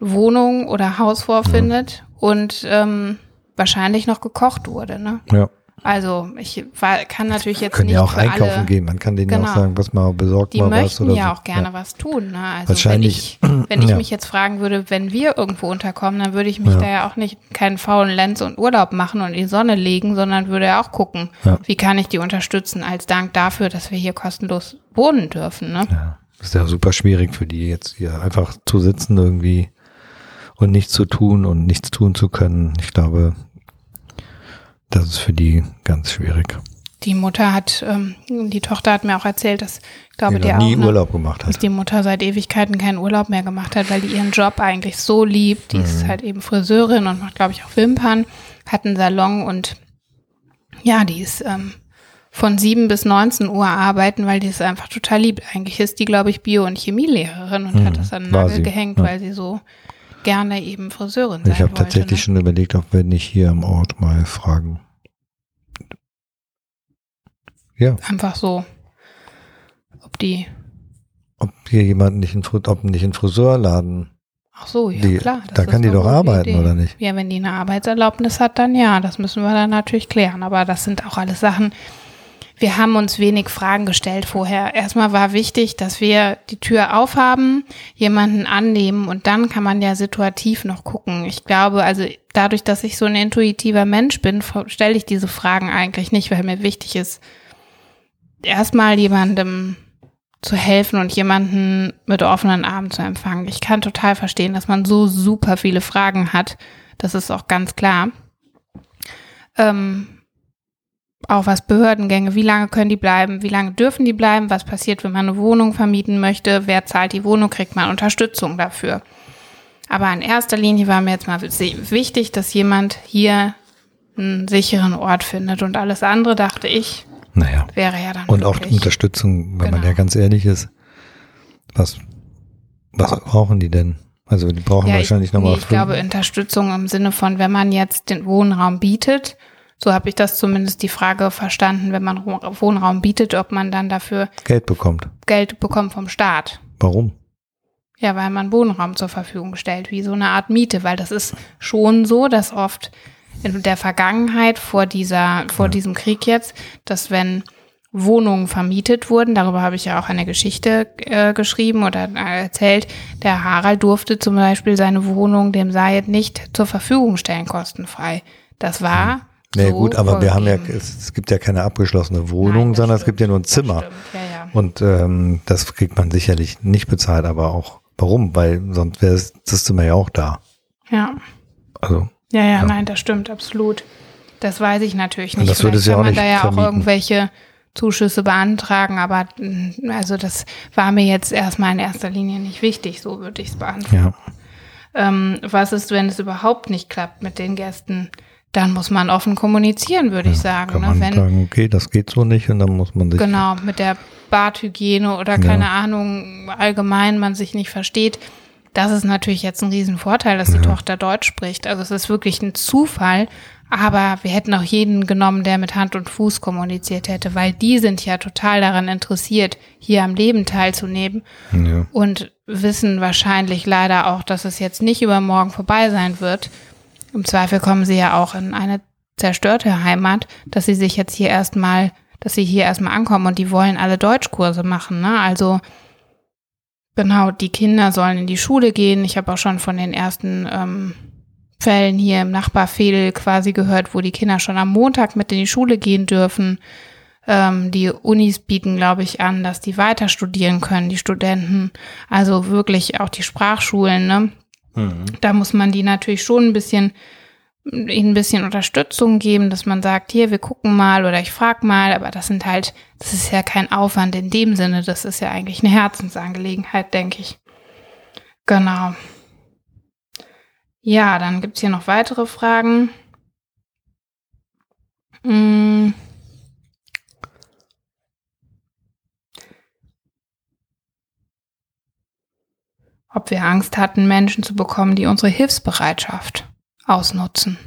Wohnung oder Haus vorfindet und ähm, wahrscheinlich noch gekocht wurde. Ne? Ja. Also ich war, kann natürlich jetzt Können nicht ja auch einkaufen alle, gehen. Man kann denen ja Genau. auch sagen, was mal besorgt die mal was möchten oder ja so. auch gerne was tun. Ne? Also Wahrscheinlich, wenn ich, wenn ich ja. mich jetzt fragen würde, wenn wir irgendwo unterkommen, dann würde ich mich Ja. da ja auch nicht keinen faulen Lenz und Urlaub machen und in die Sonne legen, sondern würde ja auch gucken, Ja. wie kann ich die unterstützen als Dank dafür, dass wir hier kostenlos wohnen dürfen. Ne? Ja, ist ja super schwierig für die jetzt hier einfach zu sitzen irgendwie und nichts zu tun und nichts tun zu können. Ich glaube, das ist für die ganz schwierig. Die Mutter hat, ähm, die Tochter hat mir auch erzählt, dass, ich glaube, die der nie auch, ne, Urlaub gemacht dass hat. die Mutter seit Ewigkeiten keinen Urlaub mehr gemacht hat, weil die ihren Job eigentlich so liebt. Die Mhm. ist halt eben Friseurin und macht, glaube ich, auch Wimpern, hat einen Salon und ja, die ist ähm, von 7 bis 19 Uhr arbeiten, weil die es einfach total liebt. Eigentlich ist die, glaube ich, Bio- und Chemielehrerin und Mhm, hat das an den Nagel gehängt, ja. weil sie so gerne eben Friseurin sein Ich habe tatsächlich ne? schon überlegt, ob wir nicht hier am Ort mal fragen. Ja, Einfach so, ob die, ob hier jemand nicht in, ob nicht in Friseurladen, ach so, ja Die- klar. da kann die doch arbeiten, Idee. oder nicht? Ja, wenn die eine Arbeitserlaubnis hat, dann ja, das müssen wir dann natürlich klären. Aber das sind auch alles Sachen, wir haben uns wenig Fragen gestellt vorher. Erstmal war wichtig, dass wir die Tür aufhaben, jemanden annehmen und dann kann man ja situativ noch gucken. Ich glaube, also dadurch, dass ich so ein intuitiver Mensch bin, stelle ich diese Fragen eigentlich nicht, weil mir wichtig ist, erstmal jemandem zu helfen und jemanden mit offenen Armen zu empfangen. Ich kann total verstehen, dass man so super viele Fragen hat. Das ist auch ganz klar. Ähm, auch was Behördengänge, wie lange können die bleiben, wie lange dürfen die bleiben, was passiert, wenn man eine Wohnung vermieten möchte, wer zahlt die Wohnung, kriegt man Unterstützung dafür. Aber in erster Linie war mir jetzt mal wichtig, dass jemand hier einen sicheren Ort findet und alles andere, dachte ich, naja. wäre ja dann Und auch wirklich- Unterstützung, wenn man Genau. ja ganz ehrlich ist. Was, was brauchen die denn? Also die brauchen Ja, wahrscheinlich ich, nochmal nee, ich glaube Unterstützung im Sinne von, wenn man jetzt den Wohnraum bietet, so habe ich das zumindest die Frage verstanden, wenn man Wohnraum bietet, ob man dann dafür Geld bekommt. Geld bekommt vom Staat. Warum? Ja, weil man Wohnraum zur Verfügung stellt, wie so eine Art Miete, weil das ist schon so, dass oft in der Vergangenheit vor dieser, vor diesem Krieg jetzt, dass wenn Wohnungen vermietet wurden, darüber habe ich ja auch eine Geschichte äh, geschrieben oder äh, erzählt, der Harald durfte zum Beispiel seine Wohnung dem Sayed nicht zur Verfügung stellen, kostenfrei. Das war Nee, so gut, aber wir haben ja, es, es gibt ja keine abgeschlossene Wohnung, Nein, sondern es stimmt. gibt ja nur ein Zimmer. Ja, ja. Und ähm, das kriegt man sicherlich nicht bezahlt, aber auch warum? Weil sonst wäre das Zimmer ja auch da. ja. Also Ja, ja, Ja. nein, das stimmt, absolut. Das weiß ich natürlich Und nicht. das würde es ja auch man nicht da ja auch vermieten. irgendwelche Zuschüsse beantragen, aber mh, also das war mir jetzt erstmal in erster Linie nicht wichtig, so würde ich es beantworten. ja, Ähm, was ist, wenn es überhaupt nicht klappt mit den Gästen? Dann muss man offen kommunizieren, würde ich sagen. kann Ne? man Wenn, sagen, okay, das geht so nicht und dann muss man sich Genau, mit der Badhygiene oder Ja. keine Ahnung, allgemein man sich nicht versteht. Das ist natürlich jetzt ein Riesenvorteil, dass die Ja. Tochter Deutsch spricht. Also es ist wirklich ein Zufall, aber wir hätten auch jeden genommen, der mit Hand und Fuß kommuniziert hätte, weil die sind ja total daran interessiert, hier am Leben teilzunehmen ja. und wissen wahrscheinlich leider auch, dass es jetzt nicht übermorgen vorbei sein wird. Im Zweifel kommen sie ja auch in eine zerstörte Heimat, dass sie sich jetzt hier erstmal, dass sie hier erstmal ankommen und die wollen alle Deutschkurse machen, ne? Also genau, die Kinder sollen in die Schule gehen. Ich habe auch schon von den ersten ähm, Fällen hier im Nachbarfädel quasi gehört, wo die Kinder schon am Montag mit in die Schule gehen dürfen. Ähm, die Unis bieten, glaube ich, an, dass die weiter studieren können, die Studenten. Also wirklich auch die Sprachschulen, ne? Da muss man die natürlich schon ein bisschen, ihnen ein bisschen Unterstützung geben, dass man sagt, hier, wir gucken mal oder ich frag mal, aber das sind halt, das ist ja kein Aufwand in dem Sinne, das ist ja eigentlich eine Herzensangelegenheit, denke ich. Genau. Ja, dann gibt's hier noch weitere Fragen. Mm. Ob wir Angst hatten, Menschen zu bekommen, die unsere Hilfsbereitschaft ausnutzen.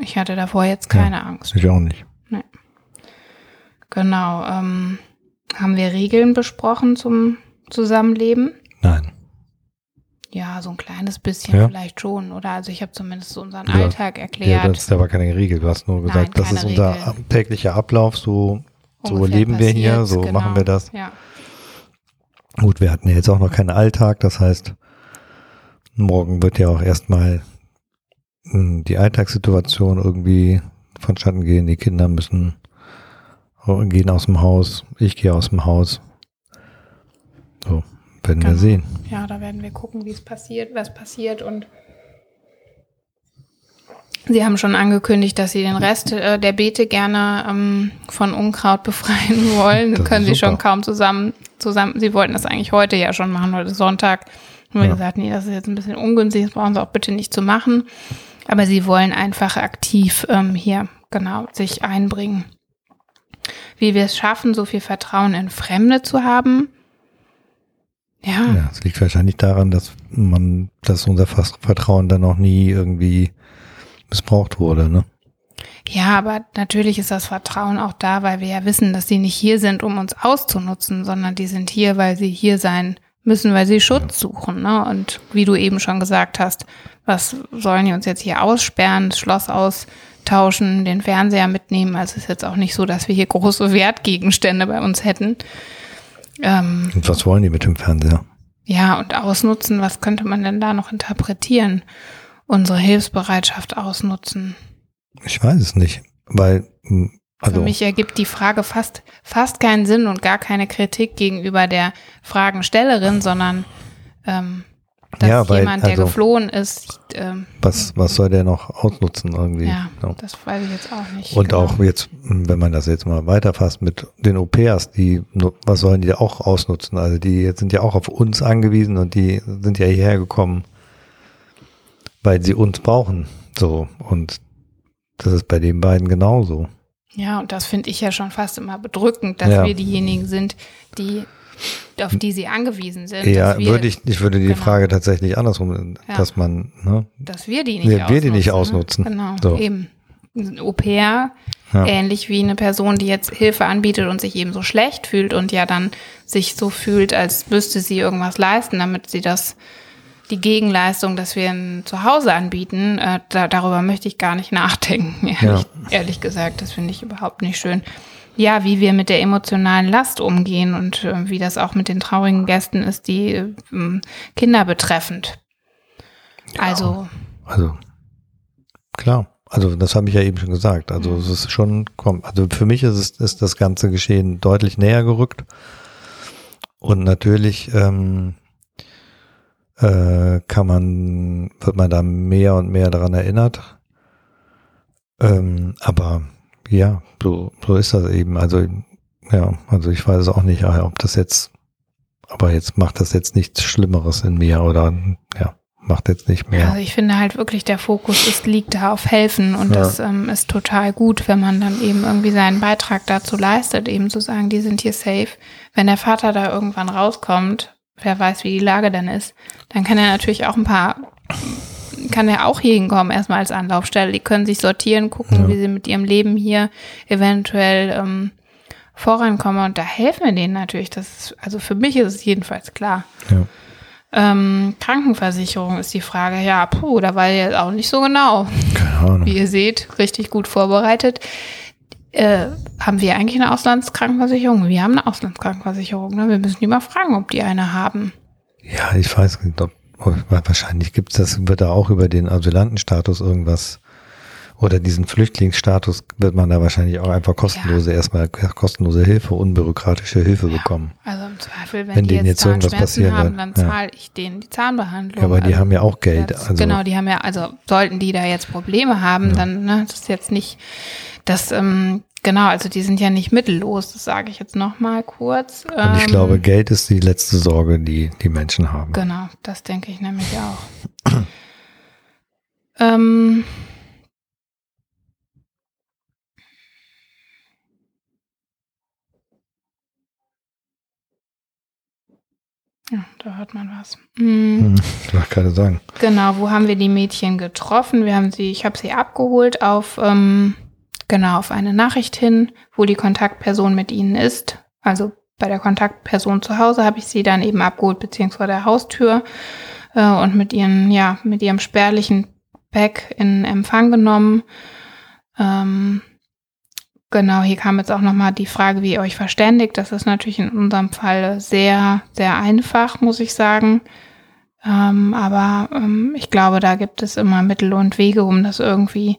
Ich hatte davor jetzt keine ja, Angst. Ich auch nicht. Nee. Genau. Ähm, haben wir Regeln besprochen zum Zusammenleben? Nein. Ja, so ein kleines bisschen ja. vielleicht schon, oder? Also ich habe zumindest so unseren ja, Alltag erklärt. Ja, das ist aber keine Regel. Du hast nur gesagt, Nein, das ist unser Regel. täglicher Ablauf, so, so leben wir hier, so genau. machen wir das. Ja. Gut, wir hatten ja jetzt auch noch keinen Alltag, das heißt, morgen wird ja auch erstmal hm, die Alltagssituation irgendwie vonstatten gehen. Die Kinder müssen gehen aus dem Haus, ich gehe aus dem Haus. So, werden genau. wir sehen. Ja, da werden wir gucken, wie es passiert, was passiert und Sie haben schon angekündigt, dass Sie den Rest äh, der Beete gerne ähm, von Unkraut befreien wollen. Das können Sie schon kaum zusammen, zusammen. Sie wollten das eigentlich heute ja schon machen, heute Sonntag. Haben wir ja. gesagt, nee, das ist jetzt ein bisschen ungünstig, das brauchen Sie auch bitte nicht zu machen. Aber Sie wollen einfach aktiv ähm, hier genau sich einbringen wie wir es schaffen, so viel Vertrauen in Fremde zu haben. Ja. Ja, es liegt wahrscheinlich daran, dass man, dass unser Vertrauen dann noch nie irgendwie missbraucht wurde, ne? Ja, aber natürlich ist das Vertrauen auch da, weil wir ja wissen, dass sie nicht hier sind, um uns auszunutzen, sondern die sind hier, weil sie hier sein müssen, weil sie Schutz suchen. Ne? Und wie du eben schon gesagt hast, was sollen die uns jetzt hier aussperren, das Schloss aus, tauschen, den Fernseher mitnehmen. Also es ist jetzt auch nicht so, dass wir hier große Wertgegenstände bei uns hätten. Ähm, und was wollen die mit dem Fernseher? Ja, und ausnutzen, was könnte man denn da noch interpretieren? Unsere Hilfsbereitschaft ausnutzen. Ich weiß es nicht, weil hm, also. Für mich ergibt die Frage fast, fast keinen Sinn und gar keine Kritik gegenüber der Fragenstellerin, sondern ähm, dass ja, weil, jemand, der also, geflohen ist. Ähm, was, was soll der noch ausnutzen irgendwie? Ja, so. das weiß ich jetzt auch nicht. Und genau. auch jetzt, wenn man das jetzt mal weiterfasst mit den Au-pairs, die, was sollen die auch ausnutzen? Also die sind ja auch auf uns angewiesen und die sind ja hierher gekommen, weil sie uns brauchen. So. Und das ist bei den beiden genauso. Ja, und das finde ich ja schon fast immer bedrückend, dass ja. wir diejenigen sind, die auf die sie angewiesen sind. Ja, wir, würde ich, ich würde die genau. Frage tatsächlich andersrum, ja. dass man, ne, dass wir die nicht wir, ausnutzen. Wir die nicht ausnutzen. Ne? Genau, so. eben. Ein Au-pair, ja. ähnlich wie eine Person, die jetzt Hilfe anbietet und sich eben so schlecht fühlt und ja dann sich so fühlt, als müsste sie irgendwas leisten, damit sie das die Gegenleistung, dass wir ein Zuhause anbieten, äh, da, darüber möchte ich gar nicht nachdenken, ehrlich, ja. ehrlich gesagt. Das finde ich überhaupt nicht schön ja, wie wir mit der emotionalen Last umgehen und äh, wie das auch mit den traurigen Gästen ist, die äh, Kinder betreffend. Ja, also. Also, klar. Also, das habe ich ja eben schon gesagt. Also, mhm. es ist schon, also für mich ist, es, ist das ganze Geschehen deutlich näher gerückt. Und natürlich ähm, äh, kann man, wird man da mehr und mehr daran erinnert. Ähm, aber ja, so, so ist das eben. Also, ja, also ich weiß auch nicht, ob das jetzt, aber jetzt macht das jetzt nichts Schlimmeres in mir oder ja, macht jetzt nicht mehr. Also ich finde halt wirklich, der Fokus ist, liegt da auf Helfen und ja. das ähm, ist total gut, wenn man dann eben irgendwie seinen Beitrag dazu leistet, eben zu sagen, die sind hier safe. Wenn der Vater da irgendwann rauskommt, wer weiß, wie die Lage dann ist, dann kann er natürlich auch ein paar kann er auch hier hinkommen, erstmal als Anlaufstelle. Die können sich sortieren, gucken, ja. wie sie mit ihrem Leben hier eventuell ähm, vorankommen. Und da helfen wir denen natürlich. Das ist, also für mich ist es jedenfalls klar. Ja. Ähm, Krankenversicherung ist die Frage. Ja, puh, da war ja auch nicht so genau. Keine Ahnung. Wie ihr seht, richtig gut vorbereitet. Äh, haben wir eigentlich eine Auslandskrankenversicherung? Wir haben eine Auslandskrankenversicherung. Ne? Wir müssen die mal fragen, ob die eine haben. Ja, ich weiß nicht, ob Wahrscheinlich gibt es das, wird da auch über den Asylantenstatus irgendwas oder diesen Flüchtlingsstatus wird man da wahrscheinlich auch einfach kostenlose, ja. erstmal kostenlose Hilfe, unbürokratische Hilfe ja. bekommen. Also im Zweifel, wenn, wenn die denen jetzt, irgendwas passieren haben, dann zahle ich denen die Zahnbehandlung. Ja, aber die also haben ja auch Geld. Das, also. Genau, die haben ja, also sollten die da jetzt Probleme haben, ja. dann, ne, das ist jetzt nicht, das ähm, Genau, also die sind ja nicht mittellos, das sage ich jetzt nochmal kurz. Und ich ähm, glaube, Geld ist die letzte Sorge, die die Menschen haben. Genau, das denke ich nämlich auch. ähm, Ja, da hört man was. Mhm. Ich wollte gerade sagen. Genau, wo haben wir die Mädchen getroffen? Wir haben sie, ich habe sie abgeholt auf, ähm, genau, auf eine Nachricht hin, wo die Kontaktperson mit ihnen ist. Also bei der Kontaktperson zu Hause habe ich sie dann eben abgeholt, beziehungsweise der Haustür äh, und mit ihren, ja, mit ihrem spärlichen Pack in Empfang genommen. Ähm, genau, hier kam jetzt auch nochmal die Frage, wie ihr euch verständigt. Das ist natürlich in unserem Fall sehr, sehr einfach, muss ich sagen. Ähm, aber ähm, ich glaube, da gibt es immer Mittel und Wege, um das irgendwie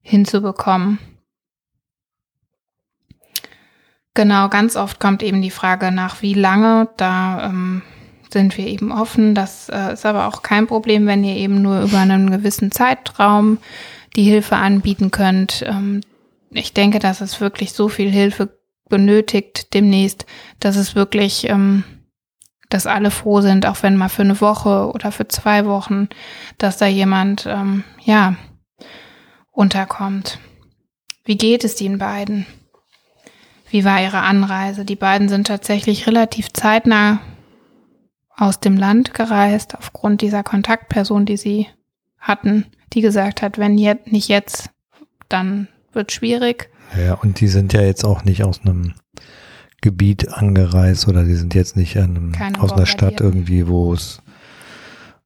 hinzubekommen. Genau, ganz oft kommt eben die Frage nach, wie lange. Da ähm, sind wir eben offen. Das äh, ist aber auch kein Problem, wenn ihr eben nur über einen gewissen Zeitraum die Hilfe anbieten könnt. Ähm, ich denke, dass es wirklich so viel Hilfe benötigt demnächst, dass es wirklich, ähm, dass alle froh sind, auch wenn mal für eine Woche oder für zwei Wochen, dass da jemand, ähm, ja, unterkommt. Wie geht es den beiden? Wie war ihre Anreise? Die beiden sind tatsächlich relativ zeitnah aus dem Land gereist, aufgrund dieser Kontaktperson, die sie hatten, die gesagt hat, wenn jetzt nicht jetzt, dann wird schwierig. Ja, und die sind ja jetzt auch nicht aus einem Gebiet angereist oder die sind jetzt nicht einem, aus einer Stadt irgendwie, wo es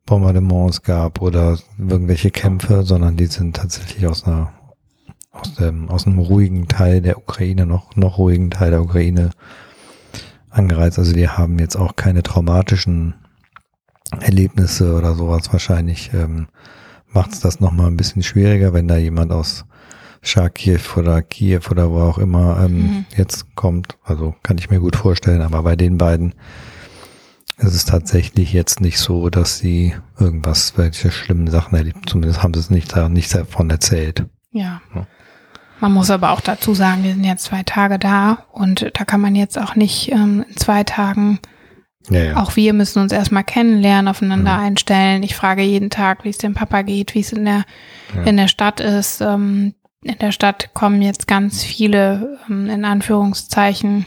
Bombardements gab oder irgendwelche Kämpfe, sondern die sind tatsächlich aus einer aus dem aus einem ruhigen Teil der Ukraine noch noch ruhigen Teil der Ukraine angereist. Also die haben jetzt auch keine traumatischen Erlebnisse oder sowas. Wahrscheinlich ähm, macht es das nochmal ein bisschen schwieriger, wenn da jemand aus Charkiw oder Kiew oder wo auch immer ähm, mhm. jetzt kommt. Also kann ich mir gut vorstellen. Aber bei den beiden ist es tatsächlich jetzt nicht so, dass sie irgendwas, welche schlimmen Sachen erlebt. Zumindest haben sie es nicht, nicht davon erzählt. Ja. ja. Man muss aber auch dazu sagen, wir sind jetzt zwei Tage da und da kann man jetzt auch nicht ähm, in zwei Tagen ja, ja. Auch wir müssen uns erstmal kennenlernen, aufeinander mhm. einstellen. Ich frage jeden Tag, wie es dem Papa geht, wie es in der, ja. in der Stadt ist. Ähm, in der Stadt kommen jetzt ganz viele, ähm, in Anführungszeichen,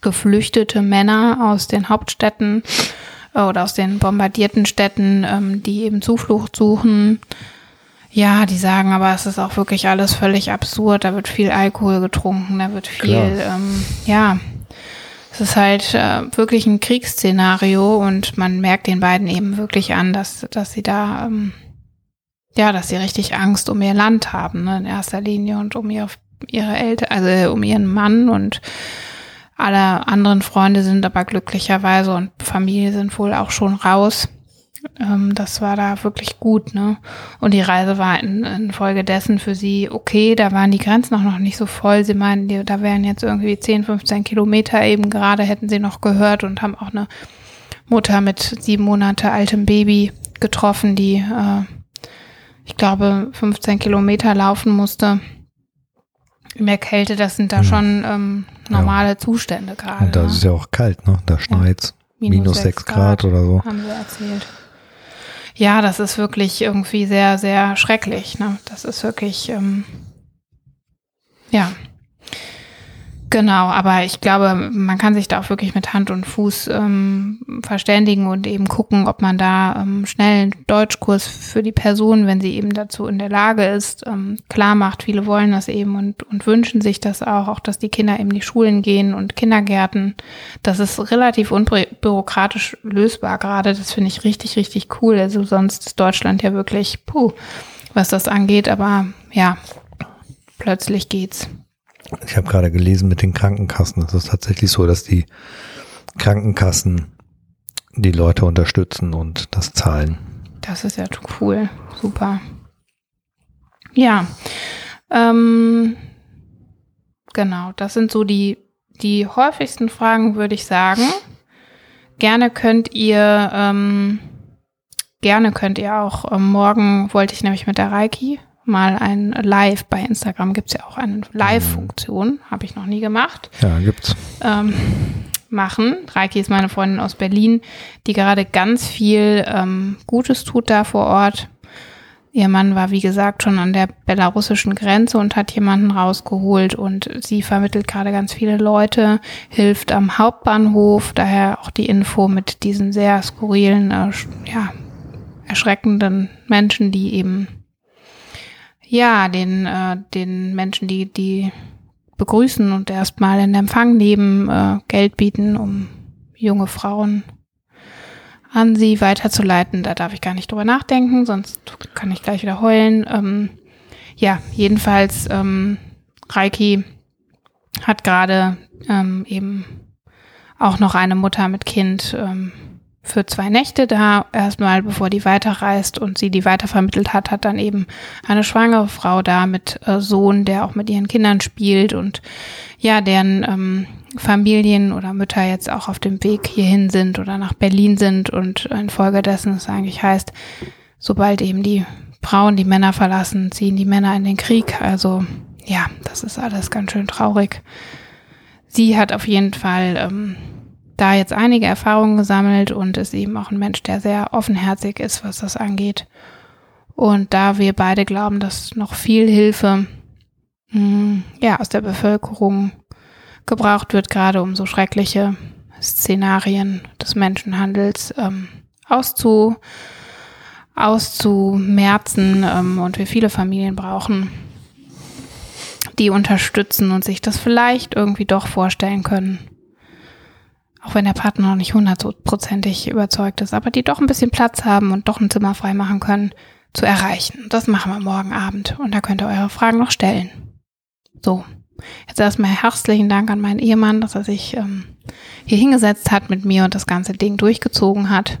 geflüchtete Männer aus den Hauptstädten oder aus den bombardierten Städten, ähm, die eben Zuflucht suchen. Ja, die sagen aber, es ist auch wirklich alles völlig absurd. Da wird viel Alkohol getrunken, da wird viel, ähm, ja, es ist halt äh, wirklich ein Kriegsszenario und man merkt den beiden eben wirklich an, dass, dass sie da, ähm, ja, dass sie richtig Angst um ihr Land haben, ne, in erster Linie und um ihr, ihre Eltern, also um ihren Mann und alle anderen Freunde sind aber glücklicherweise und Familie sind wohl auch schon raus. Ähm, das war da wirklich gut, ne? Und die Reise war in, infolgedessen für sie okay. Da waren die Grenzen auch noch nicht so voll. Sie meinen, die, da wären jetzt irgendwie 10, 15 Kilometer eben gerade, hätten sie noch gehört und haben auch eine Mutter mit sieben Monate altem Baby getroffen, die, äh, ich glaube, 15 Kilometer laufen musste. Mehr Kälte, das sind da mhm. schon ähm, normale ja. Zustände gerade. Und da ne? ist ja auch kalt, ne? Da schneit's. Ja. Minus, 6 Grad, Grad oder so. Haben wir erzählt. Ja, das ist wirklich irgendwie sehr, sehr schrecklich. Ne? Das ist wirklich, ähm, ja. Genau, aber ich glaube, man kann sich da auch wirklich mit Hand und Fuß ähm, verständigen und eben gucken, ob man da ähm, schnell einen Deutschkurs für die Person, wenn sie eben dazu in der Lage ist, ähm, klar macht. Viele wollen das eben und, und wünschen sich das auch, auch dass die Kinder eben die Schulen gehen und Kindergärten. Das ist relativ unbürokratisch lösbar gerade. Das finde ich richtig, richtig cool. Also sonst ist Deutschland ja wirklich, puh, was das angeht, aber ja, plötzlich geht's. Ich habe gerade gelesen mit den Krankenkassen. Es ist tatsächlich so, dass die Krankenkassen die Leute unterstützen und das zahlen. Das ist ja cool. Super. Ja. Ähm, genau, das sind so die, die häufigsten Fragen, würde ich sagen. Gerne könnt ihr, ähm, gerne könnt ihr auch, ähm, morgen wollte ich nämlich mit der Reiki mal ein Live. Bei Instagram gibt es ja auch eine Live-Funktion. Habe ich noch nie gemacht. Ja, gibt's. Ähm, machen. Reiki ist meine Freundin aus Berlin, die gerade ganz viel ähm, Gutes tut da vor Ort. Ihr Mann war, wie gesagt, schon an der belarussischen Grenze und hat jemanden rausgeholt und sie vermittelt gerade ganz viele Leute, hilft am Hauptbahnhof, daher auch die Info mit diesen sehr skurrilen, äh, ja, erschreckenden Menschen, die eben, ja, den, äh, den Menschen, die, die begrüßen und erstmal in Empfang nehmen, äh, Geld bieten, um junge Frauen an sie weiterzuleiten. Da darf ich gar nicht drüber nachdenken, sonst kann ich gleich wieder heulen. Ähm, ja, jedenfalls, ähm, Reiki hat gerade ähm, eben auch noch eine Mutter mit Kind ähm, für zwei Nächte da, erstmal bevor die weiterreist und sie die weitervermittelt hat, hat dann eben eine schwangere Frau da mit äh, Sohn, der auch mit ihren Kindern spielt und ja, deren ähm, Familien oder Mütter jetzt auch auf dem Weg hierhin sind oder nach Berlin sind und infolgedessen es eigentlich heißt, sobald eben die Frauen die Männer verlassen, ziehen die Männer in den Krieg. Also ja, das ist alles ganz schön traurig. Sie hat auf jeden Fall ähm, da jetzt einige Erfahrungen gesammelt und ist eben auch ein Mensch, der sehr offenherzig ist, was das angeht. Und da wir beide glauben, dass noch viel Hilfe mm, ja, aus der Bevölkerung gebraucht wird, gerade um so schreckliche Szenarien des Menschenhandels ähm, auszu, auszumerzen ähm, und wir viele Familien brauchen, die unterstützen und sich das vielleicht irgendwie doch vorstellen können. Auch wenn der Partner noch nicht hundertprozentig überzeugt ist, aber die doch ein bisschen Platz haben und doch ein Zimmer frei machen können, zu erreichen. Das machen wir morgen Abend und da könnt ihr eure Fragen noch stellen. So. Jetzt erstmal herzlichen Dank an meinen Ehemann, dass er sich ähm, hier hingesetzt hat mit mir und das ganze Ding durchgezogen hat.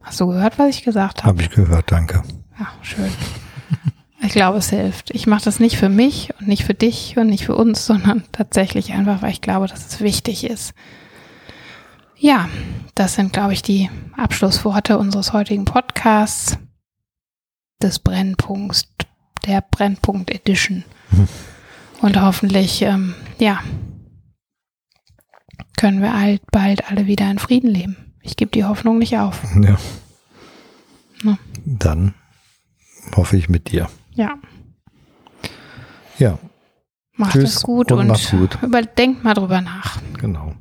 Hast du gehört, was ich gesagt habe? Habe ich gehört, danke. Ja, schön. Ich glaube, es hilft. Ich mache das nicht für mich und nicht für dich und nicht für uns, sondern tatsächlich einfach, weil ich glaube, dass es wichtig ist. Ja, das sind, glaube ich, die Abschlussworte unseres heutigen Podcasts des Brennpunkts, der Brennpunkt Edition. Und hoffentlich, ähm, ja, können wir alt, bald alle wieder in Frieden leben. Ich gebe die Hoffnung nicht auf. Ja. Na. Dann hoffe ich mit dir. Ja. Ja. Macht Tschüss es gut und, und gut. überdenkt mal drüber nach. Genau.